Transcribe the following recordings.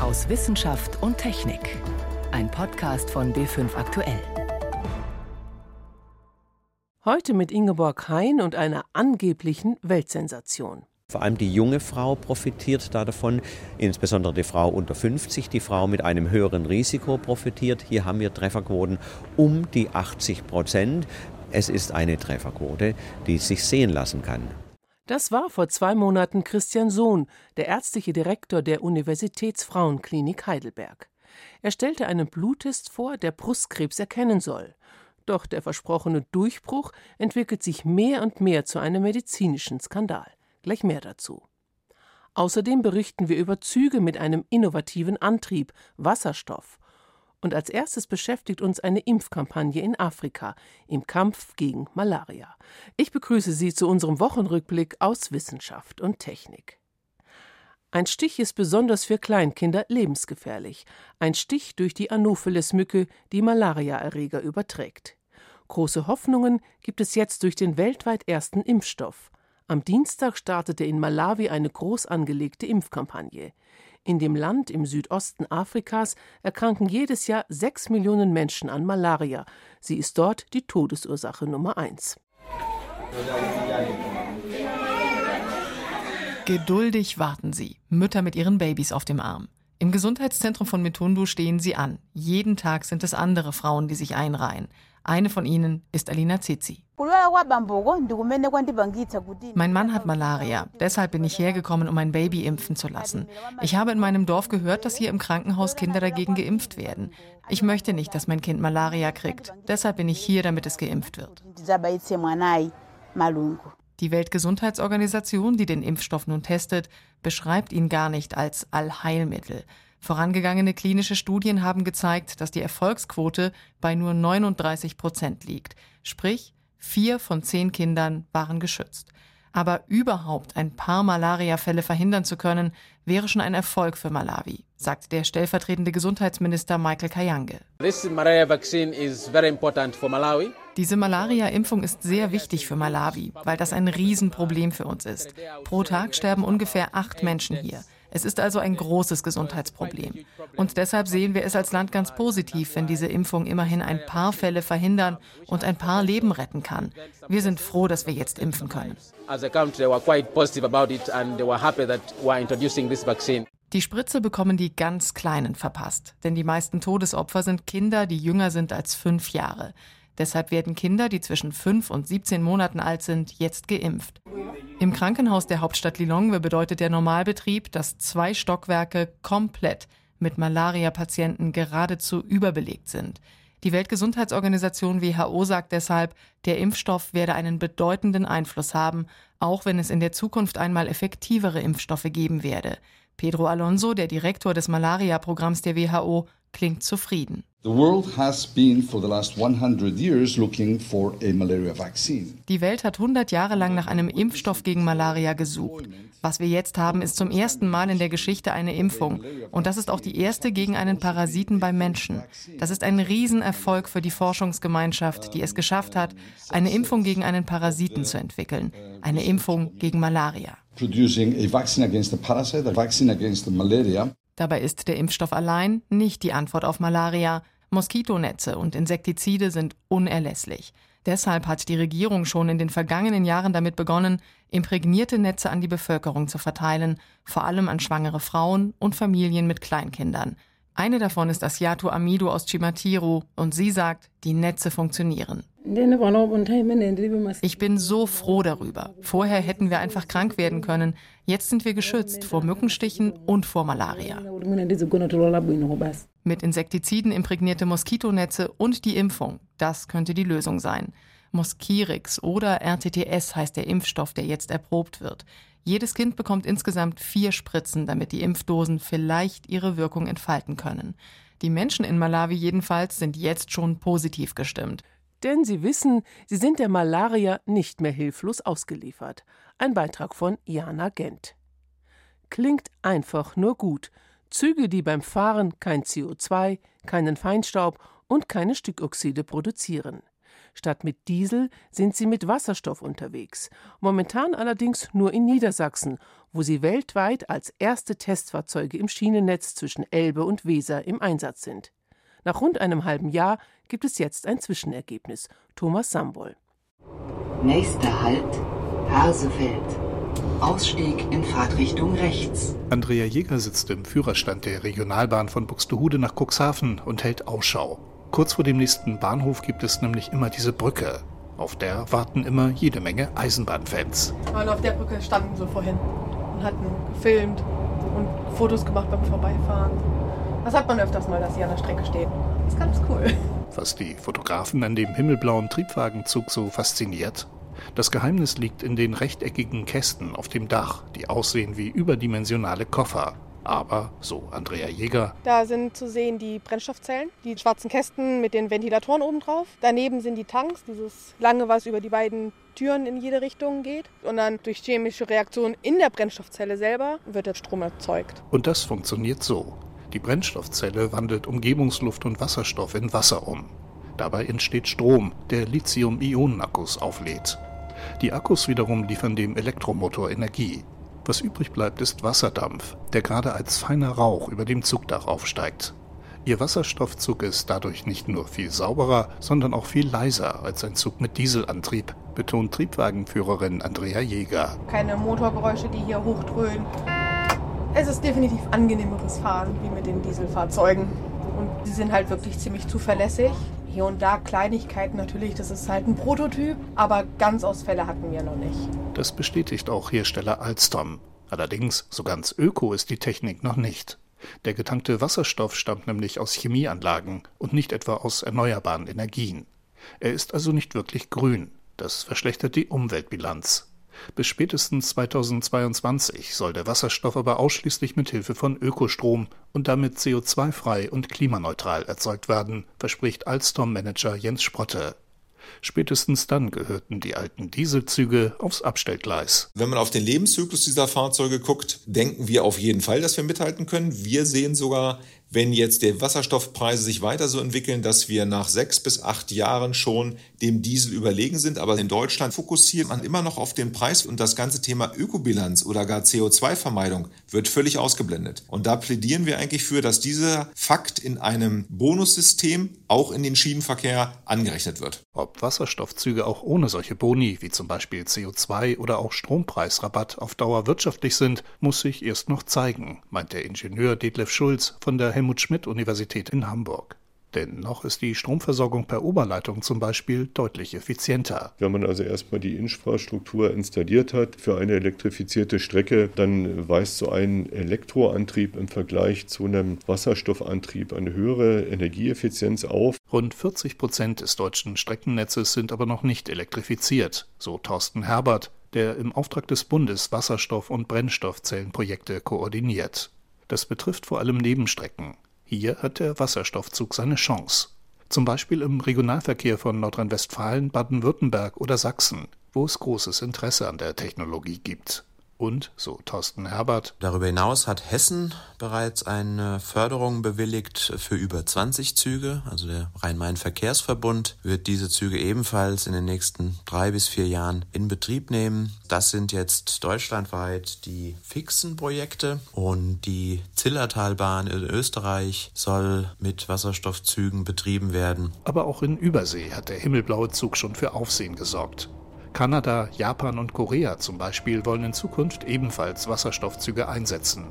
aus Wissenschaft und Technik. Ein Podcast von B5 Aktuell. Heute mit Ingeborg Hein und einer angeblichen Weltsensation. Vor allem die junge Frau profitiert davon, insbesondere die Frau unter 50, die Frau mit einem höheren Risiko profitiert. Hier haben wir Trefferquoten um die 80 Prozent. Es ist eine Trefferquote, die sich sehen lassen kann. Das war vor zwei Monaten Christian Sohn, der ärztliche Direktor der Universitätsfrauenklinik Heidelberg. Er stellte einen Bluttest vor, der Brustkrebs erkennen soll. Doch der versprochene Durchbruch entwickelt sich mehr und mehr zu einem medizinischen Skandal. Gleich mehr dazu. Außerdem berichten wir über Züge mit einem innovativen Antrieb, Wasserstoff. Und als erstes beschäftigt uns eine Impfkampagne in Afrika im Kampf gegen Malaria. Ich begrüße Sie zu unserem Wochenrückblick aus Wissenschaft und Technik. Ein Stich ist besonders für Kleinkinder lebensgefährlich. Ein Stich durch die Anopheles-Mücke, die Malariaerreger überträgt. Große Hoffnungen gibt es jetzt durch den weltweit ersten Impfstoff. Am Dienstag startete in Malawi eine groß angelegte Impfkampagne. In dem Land im Südosten Afrikas erkranken jedes Jahr sechs Millionen Menschen an Malaria. Sie ist dort die Todesursache Nummer eins. Geduldig warten sie, Mütter mit ihren Babys auf dem Arm. Im Gesundheitszentrum von Metundu stehen sie an. Jeden Tag sind es andere Frauen, die sich einreihen. Eine von ihnen ist Alina Zizi. Mein Mann hat Malaria. Deshalb bin ich hergekommen, um mein Baby impfen zu lassen. Ich habe in meinem Dorf gehört, dass hier im Krankenhaus Kinder dagegen geimpft werden. Ich möchte nicht, dass mein Kind Malaria kriegt. Deshalb bin ich hier, damit es geimpft wird. Die Weltgesundheitsorganisation, die den Impfstoff nun testet, beschreibt ihn gar nicht als Allheilmittel. Vorangegangene klinische Studien haben gezeigt, dass die Erfolgsquote bei nur 39 Prozent liegt. Sprich, vier von zehn Kindern waren geschützt. Aber überhaupt ein paar Malariafälle verhindern zu können, wäre schon ein Erfolg für Malawi, sagt der stellvertretende Gesundheitsminister Michael Kayange. Diese Malaria-Impfung ist sehr wichtig für Malawi, weil das ein Riesenproblem für uns ist. Pro Tag sterben ungefähr acht Menschen hier. Es ist also ein großes Gesundheitsproblem. Und deshalb sehen wir es als Land ganz positiv, wenn diese Impfung immerhin ein paar Fälle verhindern und ein paar Leben retten kann. Wir sind froh, dass wir jetzt impfen können. Die Spritze bekommen die ganz Kleinen verpasst, denn die meisten Todesopfer sind Kinder, die jünger sind als fünf Jahre. Deshalb werden Kinder, die zwischen 5 und 17 Monaten alt sind, jetzt geimpft. Im Krankenhaus der Hauptstadt Lilongwe bedeutet der Normalbetrieb, dass zwei Stockwerke komplett mit Malaria-Patienten geradezu überbelegt sind. Die Weltgesundheitsorganisation WHO sagt deshalb, der Impfstoff werde einen bedeutenden Einfluss haben, auch wenn es in der Zukunft einmal effektivere Impfstoffe geben werde. Pedro Alonso, der Direktor des Malaria-Programms der WHO, klingt zufrieden. Die Welt hat 100 Jahre lang nach einem Impfstoff gegen Malaria gesucht. Was wir jetzt haben, ist zum ersten Mal in der Geschichte eine Impfung. Und das ist auch die erste gegen einen Parasiten beim Menschen. Das ist ein Riesenerfolg für die Forschungsgemeinschaft, die es geschafft hat, eine Impfung gegen einen Parasiten zu entwickeln. Eine Impfung gegen Malaria. Producing a vaccine against the parasite, a vaccine against malaria. Dabei ist der Impfstoff allein nicht die Antwort auf Malaria. Moskitonetze und Insektizide sind unerlässlich. Deshalb hat die Regierung schon in den vergangenen Jahren damit begonnen, imprägnierte Netze an die Bevölkerung zu verteilen, vor allem an schwangere Frauen und Familien mit Kleinkindern. Eine davon ist Asiato Amido aus Chimatiru und sie sagt, die Netze funktionieren. Ich bin so froh darüber. Vorher hätten wir einfach krank werden können. Jetzt sind wir geschützt vor Mückenstichen und vor Malaria. Mit Insektiziden imprägnierte Moskitonetze und die Impfung. Das könnte die Lösung sein. Moskirix oder RTTS heißt der Impfstoff, der jetzt erprobt wird. Jedes Kind bekommt insgesamt vier Spritzen, damit die Impfdosen vielleicht ihre Wirkung entfalten können. Die Menschen in Malawi jedenfalls sind jetzt schon positiv gestimmt. Denn sie wissen, sie sind der Malaria nicht mehr hilflos ausgeliefert. Ein Beitrag von Jana Gent. Klingt einfach nur gut. Züge, die beim Fahren kein CO2, keinen Feinstaub und keine Stickoxide produzieren. Statt mit Diesel sind sie mit Wasserstoff unterwegs. Momentan allerdings nur in Niedersachsen, wo sie weltweit als erste Testfahrzeuge im Schienennetz zwischen Elbe und Weser im Einsatz sind. Nach rund einem halben Jahr gibt es jetzt ein Zwischenergebnis. Thomas Sambol. Nächster Halt, Harsefeld. Ausstieg in Fahrtrichtung rechts. Andrea Jäger sitzt im Führerstand der Regionalbahn von Buxtehude nach Cuxhaven und hält Ausschau. Kurz vor dem nächsten Bahnhof gibt es nämlich immer diese Brücke. Auf der warten immer jede Menge Eisenbahnfans. Und auf der Brücke standen sie vorhin und hatten gefilmt und Fotos gemacht beim Vorbeifahren. Das hat man öfters mal, dass sie an der Strecke stehen. Das ist ganz cool. Was die Fotografen an dem himmelblauen Triebwagenzug so fasziniert, das Geheimnis liegt in den rechteckigen Kästen auf dem Dach, die aussehen wie überdimensionale Koffer. Aber, so Andrea Jäger. Da sind zu sehen die Brennstoffzellen, die schwarzen Kästen mit den Ventilatoren oben drauf. Daneben sind die Tanks, dieses lange, was über die beiden Türen in jede Richtung geht. Und dann durch chemische Reaktionen in der Brennstoffzelle selber wird der Strom erzeugt. Und das funktioniert so. Die Brennstoffzelle wandelt Umgebungsluft und Wasserstoff in Wasser um. Dabei entsteht Strom, der Lithium-Ionen-Akkus auflädt. Die Akkus wiederum liefern dem Elektromotor Energie. Was übrig bleibt, ist Wasserdampf, der gerade als feiner Rauch über dem Zugdach aufsteigt. Ihr Wasserstoffzug ist dadurch nicht nur viel sauberer, sondern auch viel leiser als ein Zug mit Dieselantrieb, betont Triebwagenführerin Andrea Jäger. Keine Motorgeräusche, die hier hochdröhnen. Es ist definitiv angenehmeres Fahren wie mit den Dieselfahrzeugen. Und sie sind halt wirklich ziemlich zuverlässig. Hier und da Kleinigkeiten natürlich, das ist halt ein Prototyp, aber ganz Ausfälle hatten wir noch nicht. Das bestätigt auch Hersteller Alstom. Allerdings, so ganz öko ist die Technik noch nicht. Der getankte Wasserstoff stammt nämlich aus Chemieanlagen und nicht etwa aus erneuerbaren Energien. Er ist also nicht wirklich grün. Das verschlechtert die Umweltbilanz. Bis spätestens 2022 soll der Wasserstoff aber ausschließlich mit Hilfe von Ökostrom und damit CO2-frei und klimaneutral erzeugt werden, verspricht Alstom-Manager Jens Sprotte. Spätestens dann gehörten die alten Dieselzüge aufs Abstellgleis. Wenn man auf den Lebenszyklus dieser Fahrzeuge guckt, denken wir auf jeden Fall, dass wir mithalten können. Wir sehen sogar wenn jetzt die Wasserstoffpreise sich weiter so entwickeln, dass wir nach sechs bis acht Jahren schon dem Diesel überlegen sind. Aber in Deutschland fokussiert man immer noch auf den Preis und das ganze Thema Ökobilanz oder gar CO2-Vermeidung wird völlig ausgeblendet. Und da plädieren wir eigentlich für, dass dieser Fakt in einem Bonussystem auch in den Schienenverkehr angerechnet wird. Ob Wasserstoffzüge auch ohne solche Boni, wie zum Beispiel CO2 oder auch Strompreisrabatt, auf Dauer wirtschaftlich sind, muss sich erst noch zeigen, meint der Ingenieur Detlef Schulz von der Helmut-Schmidt-Universität in Hamburg. Denn noch ist die Stromversorgung per Oberleitung zum Beispiel deutlich effizienter. Wenn man also erstmal die Infrastruktur installiert hat für eine elektrifizierte Strecke, dann weist so ein Elektroantrieb im Vergleich zu einem Wasserstoffantrieb eine höhere Energieeffizienz auf. Rund 40 Prozent des deutschen Streckennetzes sind aber noch nicht elektrifiziert, so Thorsten Herbert, der im Auftrag des Bundes Wasserstoff- und Brennstoffzellenprojekte koordiniert. Das betrifft vor allem Nebenstrecken. Hier hat der Wasserstoffzug seine Chance. Zum Beispiel im Regionalverkehr von Nordrhein-Westfalen, Baden-Württemberg oder Sachsen, wo es großes Interesse an der Technologie gibt. Und, so Thorsten Herbert, darüber hinaus hat Hessen bereits eine Förderung bewilligt für über 20 Züge. Also der Rhein-Main-Verkehrsverbund wird diese Züge ebenfalls in den nächsten drei bis vier Jahren in Betrieb nehmen. Das sind jetzt deutschlandweit die fixen Projekte und die Zillertalbahn in Österreich soll mit Wasserstoffzügen betrieben werden. Aber auch in Übersee hat der himmelblaue Zug schon für Aufsehen gesorgt. Kanada, Japan und Korea zum Beispiel wollen in Zukunft ebenfalls Wasserstoffzüge einsetzen.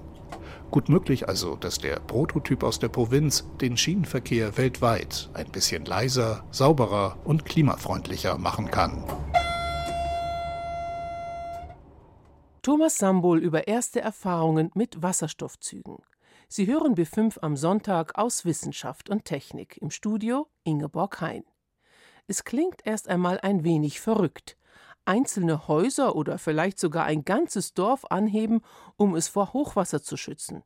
Gut möglich also, dass der Prototyp aus der Provinz den Schienenverkehr weltweit ein bisschen leiser, sauberer und klimafreundlicher machen kann. Thomas Sambol über erste Erfahrungen mit Wasserstoffzügen. Sie hören B5 am Sonntag aus Wissenschaft und Technik im Studio Ingeborg Hein. Es klingt erst einmal ein wenig verrückt einzelne Häuser oder vielleicht sogar ein ganzes Dorf anheben, um es vor Hochwasser zu schützen.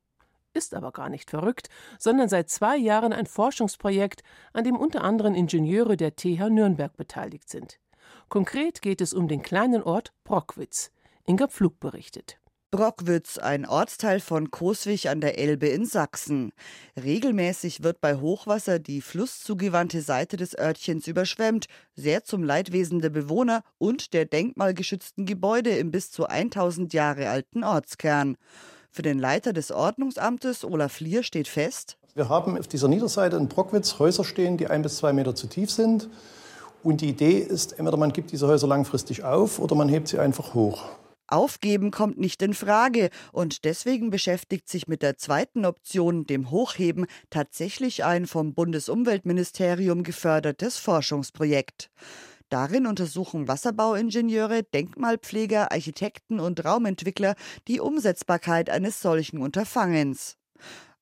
Ist aber gar nicht verrückt, sondern seit zwei Jahren ein Forschungsprojekt, an dem unter anderem Ingenieure der TH Nürnberg beteiligt sind. Konkret geht es um den kleinen Ort Brockwitz. Inga Pflug berichtet. Brockwitz, ein Ortsteil von Coswig an der Elbe in Sachsen. Regelmäßig wird bei Hochwasser die flusszugewandte Seite des Örtchens überschwemmt, sehr zum Leidwesen der Bewohner und der denkmalgeschützten Gebäude im bis zu 1000 Jahre alten Ortskern. Für den Leiter des Ordnungsamtes, Olaf Lier, steht fest, wir haben auf dieser Niederseite in Brockwitz Häuser stehen, die ein bis zwei Meter zu tief sind. Und die Idee ist, entweder man gibt diese Häuser langfristig auf oder man hebt sie einfach hoch. Aufgeben kommt nicht in Frage und deswegen beschäftigt sich mit der zweiten Option, dem Hochheben, tatsächlich ein vom Bundesumweltministerium gefördertes Forschungsprojekt. Darin untersuchen Wasserbauingenieure, Denkmalpfleger, Architekten und Raumentwickler die Umsetzbarkeit eines solchen Unterfangens.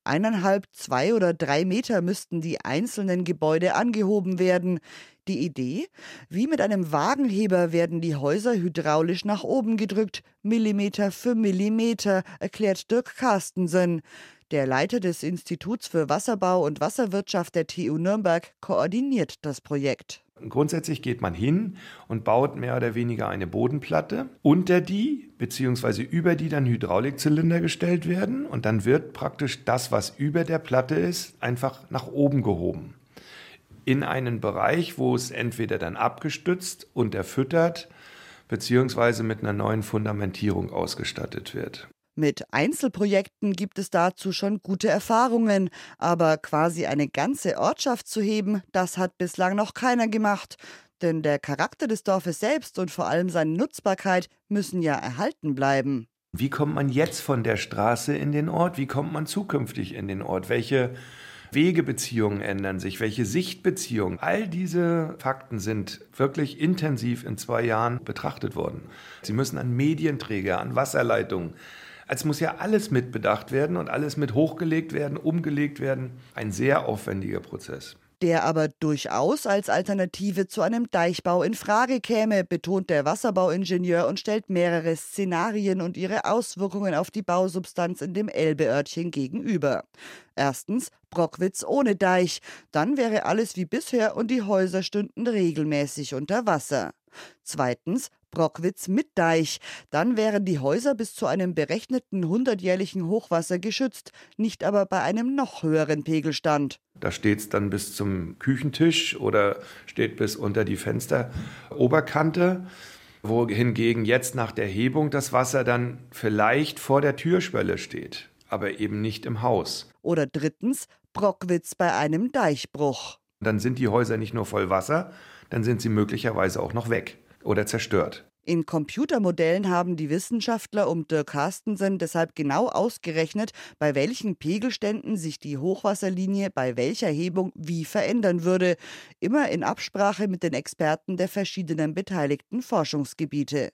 Eineinhalb, zwei oder drei Meter müssten die einzelnen Gebäude angehoben werden. Die Idee? Wie mit einem Wagenheber werden die Häuser hydraulisch nach oben gedrückt, Millimeter für Millimeter, erklärt Dirk Carstensen. Der Leiter des Instituts für Wasserbau und Wasserwirtschaft der TU Nürnberg koordiniert das Projekt. Grundsätzlich geht man hin und baut mehr oder weniger eine Bodenplatte, unter die bzw. über die dann Hydraulikzylinder gestellt werden und dann wird praktisch das, was über der Platte ist, einfach nach oben gehoben in einen Bereich, wo es entweder dann abgestützt und erfüttert beziehungsweise mit einer neuen Fundamentierung ausgestattet wird. Mit Einzelprojekten gibt es dazu schon gute Erfahrungen, aber quasi eine ganze Ortschaft zu heben, das hat bislang noch keiner gemacht. Denn der Charakter des Dorfes selbst und vor allem seine Nutzbarkeit müssen ja erhalten bleiben. Wie kommt man jetzt von der Straße in den Ort? Wie kommt man zukünftig in den Ort? Welche Wegebeziehungen ändern sich, welche Sichtbeziehungen. All diese Fakten sind wirklich intensiv in zwei Jahren betrachtet worden. Sie müssen an Medienträger, an Wasserleitungen. Es muss ja alles mitbedacht werden und alles mit hochgelegt werden, umgelegt werden. Ein sehr aufwendiger Prozess der aber durchaus als Alternative zu einem Deichbau in Frage käme, betont der Wasserbauingenieur und stellt mehrere Szenarien und ihre Auswirkungen auf die Bausubstanz in dem Elbeörtchen gegenüber. Erstens Brockwitz ohne Deich, dann wäre alles wie bisher und die Häuser stünden regelmäßig unter Wasser. Zweitens Brockwitz mit Deich. Dann wären die Häuser bis zu einem berechneten hundertjährlichen Hochwasser geschützt, nicht aber bei einem noch höheren Pegelstand. Da steht es dann bis zum Küchentisch oder steht bis unter die Fensteroberkante wohingegen jetzt nach der Hebung das Wasser dann vielleicht vor der Türschwelle steht, aber eben nicht im Haus. Oder drittens Brockwitz bei einem Deichbruch. Dann sind die Häuser nicht nur voll Wasser, dann sind sie möglicherweise auch noch weg oder zerstört. In Computermodellen haben die Wissenschaftler um Dirk Carstensen deshalb genau ausgerechnet, bei welchen Pegelständen sich die Hochwasserlinie bei welcher Hebung wie verändern würde, immer in Absprache mit den Experten der verschiedenen beteiligten Forschungsgebiete.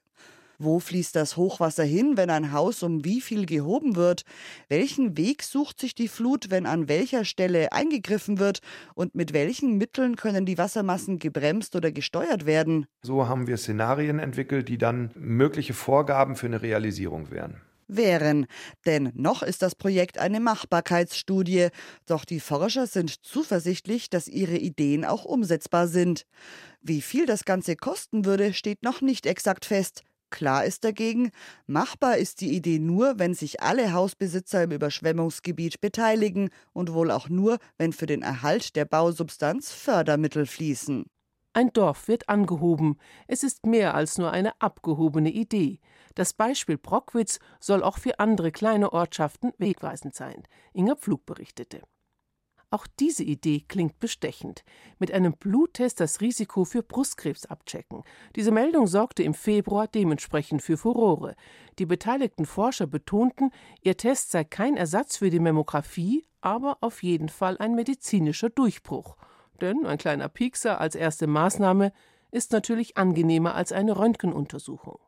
Wo fließt das Hochwasser hin, wenn ein Haus um wie viel gehoben wird? Welchen Weg sucht sich die Flut, wenn an welcher Stelle eingegriffen wird? Und mit welchen Mitteln können die Wassermassen gebremst oder gesteuert werden? So haben wir Szenarien entwickelt, die dann mögliche Vorgaben für eine Realisierung wären wären. Denn noch ist das Projekt eine Machbarkeitsstudie. Doch die Forscher sind zuversichtlich, dass ihre Ideen auch umsetzbar sind. Wie viel das Ganze kosten würde, steht noch nicht exakt fest. Klar ist dagegen, machbar ist die Idee nur, wenn sich alle Hausbesitzer im Überschwemmungsgebiet beteiligen und wohl auch nur, wenn für den Erhalt der Bausubstanz Fördermittel fließen. Ein Dorf wird angehoben. Es ist mehr als nur eine abgehobene Idee. Das Beispiel Brockwitz soll auch für andere kleine Ortschaften wegweisend sein. Inga Pflug berichtete. Auch diese Idee klingt bestechend. Mit einem Bluttest das Risiko für Brustkrebs abchecken. Diese Meldung sorgte im Februar dementsprechend für Furore. Die beteiligten Forscher betonten, ihr Test sei kein Ersatz für die Mammographie, aber auf jeden Fall ein medizinischer Durchbruch. Denn ein kleiner Piekser als erste Maßnahme ist natürlich angenehmer als eine Röntgenuntersuchung.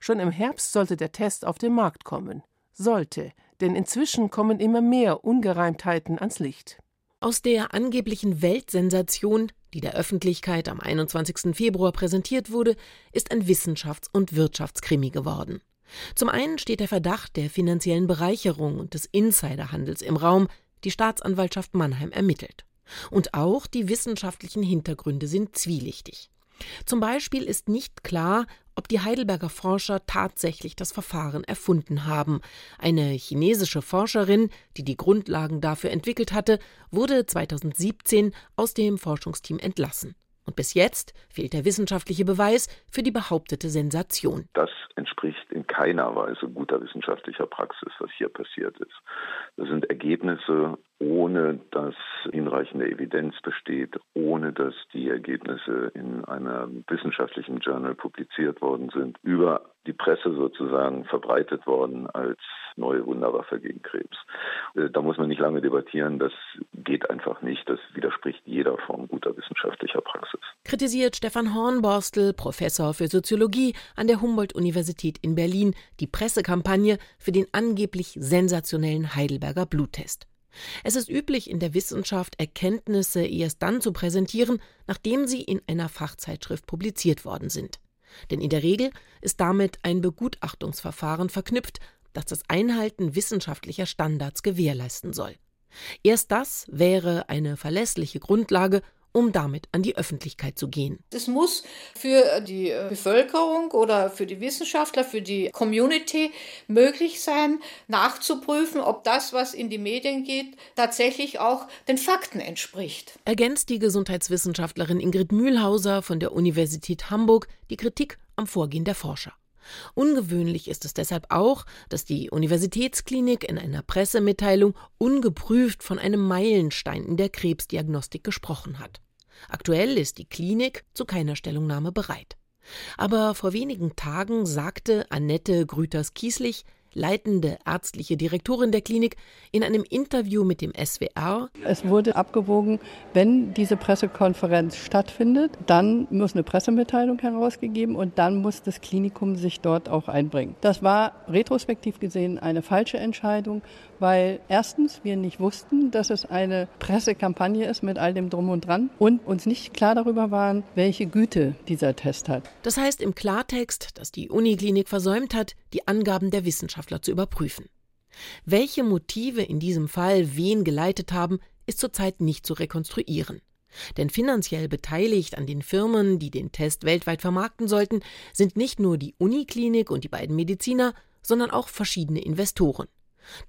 Schon im Herbst sollte der Test auf den Markt kommen. Sollte, denn inzwischen kommen immer mehr Ungereimtheiten ans Licht. Aus der angeblichen Weltsensation, die der Öffentlichkeit am 21. Februar präsentiert wurde, ist ein Wissenschafts- und Wirtschaftskrimi geworden. Zum einen steht der Verdacht der finanziellen Bereicherung und des Insiderhandels im Raum, die Staatsanwaltschaft Mannheim ermittelt. Und auch die wissenschaftlichen Hintergründe sind zwielichtig. Zum Beispiel ist nicht klar, ob die Heidelberger Forscher tatsächlich das Verfahren erfunden haben. Eine chinesische Forscherin, die die Grundlagen dafür entwickelt hatte, wurde 2017 aus dem Forschungsteam entlassen. Und bis jetzt fehlt der wissenschaftliche Beweis für die behauptete Sensation. Das entspricht in keiner Weise guter wissenschaftlicher Praxis, was hier passiert ist. Das sind Ergebnisse, ohne dass hinreichende Evidenz besteht, ohne dass die Ergebnisse in einem wissenschaftlichen Journal publiziert worden sind, über die Presse sozusagen verbreitet worden als neue Wunderwaffe gegen Krebs. Äh, da muss man nicht lange debattieren, das geht einfach nicht, das widerspricht jeder Form guter wissenschaftlicher Praxis. Kritisiert Stefan Hornborstel, Professor für Soziologie an der Humboldt-Universität in Berlin, die Pressekampagne für den angeblich sensationellen Heidelberger Bluttest. Es ist üblich in der Wissenschaft, Erkenntnisse erst dann zu präsentieren, nachdem sie in einer Fachzeitschrift publiziert worden sind. Denn in der Regel ist damit ein Begutachtungsverfahren verknüpft, das das Einhalten wissenschaftlicher Standards gewährleisten soll. Erst das wäre eine verlässliche Grundlage, um damit an die Öffentlichkeit zu gehen. Es muss für die Bevölkerung oder für die Wissenschaftler, für die Community möglich sein, nachzuprüfen, ob das, was in die Medien geht, tatsächlich auch den Fakten entspricht. Ergänzt die Gesundheitswissenschaftlerin Ingrid Mühlhauser von der Universität Hamburg die Kritik am Vorgehen der Forscher. Ungewöhnlich ist es deshalb auch, dass die Universitätsklinik in einer Pressemitteilung ungeprüft von einem Meilenstein in der Krebsdiagnostik gesprochen hat. Aktuell ist die Klinik zu keiner Stellungnahme bereit. Aber vor wenigen Tagen sagte Annette Grüters-Kieslich, leitende ärztliche Direktorin der Klinik, in einem Interview mit dem SWR. Es wurde abgewogen, wenn diese Pressekonferenz stattfindet, dann muss eine Pressemitteilung herausgegeben und dann muss das Klinikum sich dort auch einbringen. Das war retrospektiv gesehen eine falsche Entscheidung, weil erstens wir nicht wussten, dass es eine Pressekampagne ist mit all dem Drum und Dran und uns nicht klar darüber waren, welche Güte dieser Test hat. Das heißt im Klartext, dass die Uniklinik versäumt hat, die Angaben der Wissenschaftler zu überprüfen. Welche Motive in diesem Fall wen geleitet haben, ist zurzeit nicht zu rekonstruieren. Denn finanziell beteiligt an den Firmen, die den Test weltweit vermarkten sollten, sind nicht nur die Uniklinik und die beiden Mediziner, sondern auch verschiedene Investoren.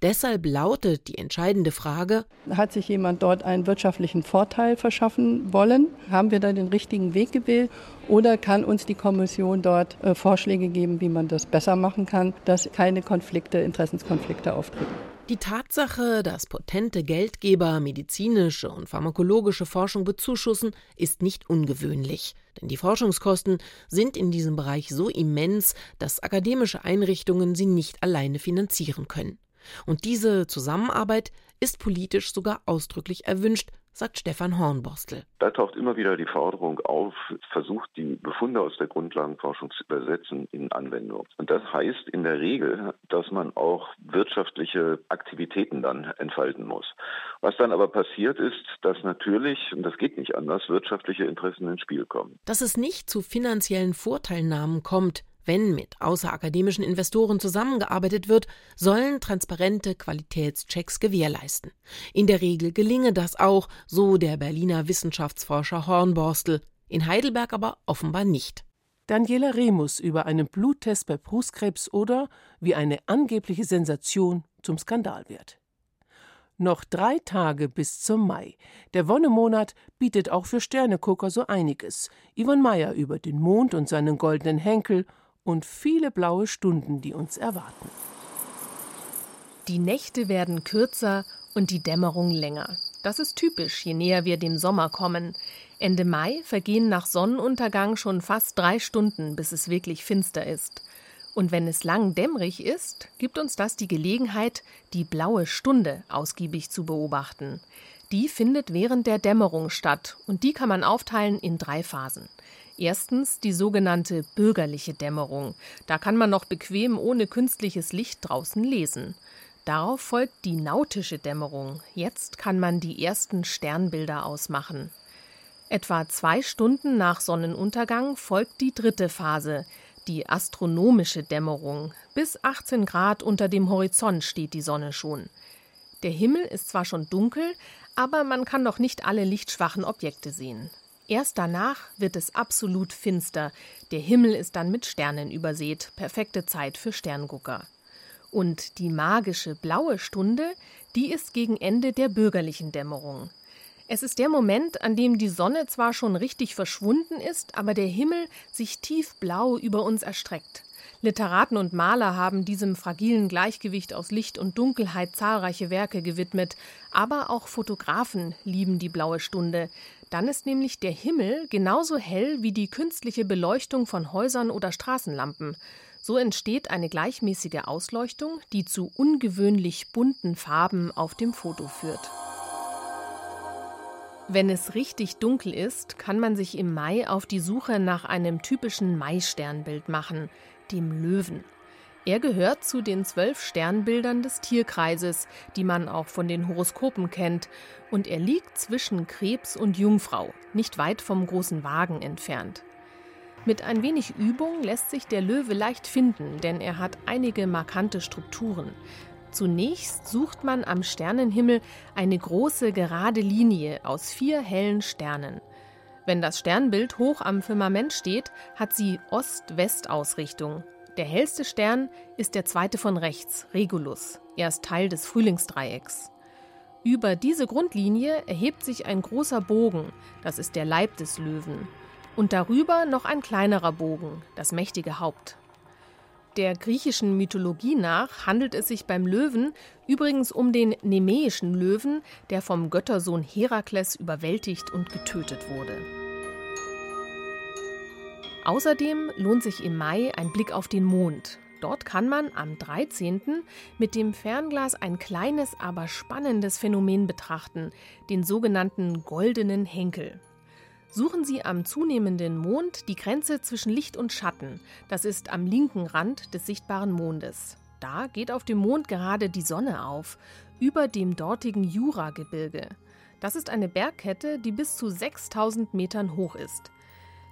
Deshalb lautet die entscheidende Frage Hat sich jemand dort einen wirtschaftlichen Vorteil verschaffen wollen? Haben wir da den richtigen Weg gewählt? Oder kann uns die Kommission dort äh, Vorschläge geben, wie man das besser machen kann, dass keine Konflikte, Interessenskonflikte auftreten? Die Tatsache, dass potente Geldgeber medizinische und pharmakologische Forschung bezuschussen, ist nicht ungewöhnlich. Denn die Forschungskosten sind in diesem Bereich so immens, dass akademische Einrichtungen sie nicht alleine finanzieren können. Und diese Zusammenarbeit ist politisch sogar ausdrücklich erwünscht, sagt Stefan Hornborstel. Da taucht immer wieder die Forderung auf, versucht die Befunde aus der Grundlagenforschung zu übersetzen in Anwendung. Und das heißt in der Regel, dass man auch wirtschaftliche Aktivitäten dann entfalten muss. Was dann aber passiert ist, dass natürlich, und das geht nicht anders, wirtschaftliche Interessen ins Spiel kommen. Dass es nicht zu finanziellen Vorteilnahmen kommt, wenn mit außerakademischen Investoren zusammengearbeitet wird, sollen transparente Qualitätschecks gewährleisten. In der Regel gelinge das auch, so der Berliner Wissenschaftsforscher Hornborstel, in Heidelberg aber offenbar nicht. Daniela Remus über einen Bluttest bei Brustkrebs oder wie eine angebliche Sensation zum Skandal wird. Noch drei Tage bis zum Mai. Der Wonnemonat bietet auch für Sternegucker so einiges. Yvonne Meyer über den Mond und seinen goldenen Henkel und viele blaue Stunden, die uns erwarten. Die Nächte werden kürzer und die Dämmerung länger. Das ist typisch, je näher wir dem Sommer kommen. Ende Mai vergehen nach Sonnenuntergang schon fast drei Stunden, bis es wirklich finster ist. Und wenn es lang dämmerig ist, gibt uns das die Gelegenheit, die blaue Stunde ausgiebig zu beobachten. Die findet während der Dämmerung statt und die kann man aufteilen in drei Phasen. Erstens die sogenannte bürgerliche Dämmerung. Da kann man noch bequem ohne künstliches Licht draußen lesen. Darauf folgt die nautische Dämmerung. Jetzt kann man die ersten Sternbilder ausmachen. Etwa zwei Stunden nach Sonnenuntergang folgt die dritte Phase, die astronomische Dämmerung. Bis 18 Grad unter dem Horizont steht die Sonne schon. Der Himmel ist zwar schon dunkel, aber man kann noch nicht alle lichtschwachen Objekte sehen. Erst danach wird es absolut finster. Der Himmel ist dann mit Sternen übersät. Perfekte Zeit für Sterngucker. Und die magische blaue Stunde, die ist gegen Ende der bürgerlichen Dämmerung. Es ist der Moment, an dem die Sonne zwar schon richtig verschwunden ist, aber der Himmel sich tiefblau über uns erstreckt. Literaten und Maler haben diesem fragilen Gleichgewicht aus Licht und Dunkelheit zahlreiche Werke gewidmet, aber auch Fotografen lieben die blaue Stunde. Dann ist nämlich der Himmel genauso hell wie die künstliche Beleuchtung von Häusern oder Straßenlampen. So entsteht eine gleichmäßige Ausleuchtung, die zu ungewöhnlich bunten Farben auf dem Foto führt. Wenn es richtig dunkel ist, kann man sich im Mai auf die Suche nach einem typischen Mai-Sternbild machen, dem Löwen. Er gehört zu den zwölf Sternbildern des Tierkreises, die man auch von den Horoskopen kennt, und er liegt zwischen Krebs und Jungfrau, nicht weit vom großen Wagen entfernt. Mit ein wenig Übung lässt sich der Löwe leicht finden, denn er hat einige markante Strukturen. Zunächst sucht man am Sternenhimmel eine große gerade Linie aus vier hellen Sternen. Wenn das Sternbild hoch am Firmament steht, hat sie Ost-West-Ausrichtung. Der hellste Stern ist der zweite von rechts, Regulus. Er ist Teil des Frühlingsdreiecks. Über diese Grundlinie erhebt sich ein großer Bogen, das ist der Leib des Löwen. Und darüber noch ein kleinerer Bogen, das mächtige Haupt. Der griechischen Mythologie nach handelt es sich beim Löwen übrigens um den nemäischen Löwen, der vom Göttersohn Herakles überwältigt und getötet wurde. Außerdem lohnt sich im Mai ein Blick auf den Mond. Dort kann man am 13. mit dem Fernglas ein kleines, aber spannendes Phänomen betrachten, den sogenannten goldenen Henkel. Suchen Sie am zunehmenden Mond die Grenze zwischen Licht und Schatten. Das ist am linken Rand des sichtbaren Mondes. Da geht auf dem Mond gerade die Sonne auf, über dem dortigen Juragebirge. Das ist eine Bergkette, die bis zu 6000 Metern hoch ist.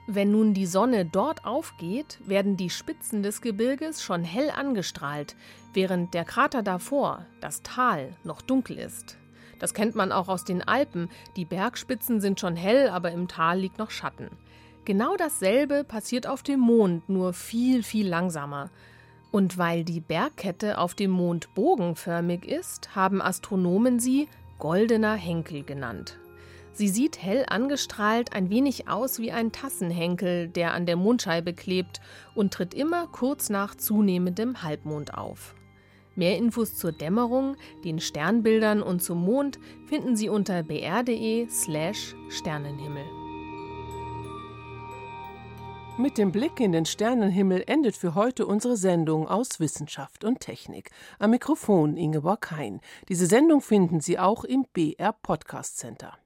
Wenn nun die Sonne dort aufgeht, werden die Spitzen des Gebirges schon hell angestrahlt, während der Krater davor, das Tal, noch dunkel ist. Das kennt man auch aus den Alpen. Die Bergspitzen sind schon hell, aber im Tal liegt noch Schatten. Genau dasselbe passiert auf dem Mond, nur viel, viel langsamer. Und weil die Bergkette auf dem Mond bogenförmig ist, haben Astronomen sie goldener Henkel genannt. Sie sieht hell angestrahlt ein wenig aus wie ein Tassenhenkel, der an der Mondscheibe klebt und tritt immer kurz nach zunehmendem Halbmond auf. Mehr Infos zur Dämmerung, den Sternbildern und zum Mond finden Sie unter br.de/slash Sternenhimmel. Mit dem Blick in den Sternenhimmel endet für heute unsere Sendung aus Wissenschaft und Technik. Am Mikrofon Ingeborg Hein. Diese Sendung finden Sie auch im BR Podcast Center.